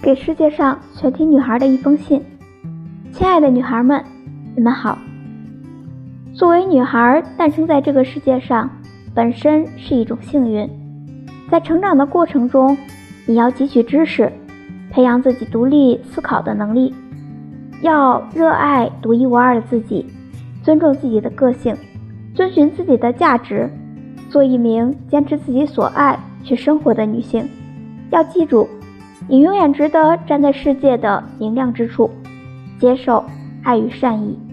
给世界上全体女孩的一封信。亲爱的女孩们，你们好。作为女孩，诞生在这个世界上，本身是一种幸运。在成长的过程中，你要汲取知识，培养自己独立思考的能力，要热爱独一无二的自己，尊重自己的个性，遵循自己的价值，做一名坚持自己所爱去生活的女性。要记住。你永远值得站在世界的明亮之处，接受爱与善意。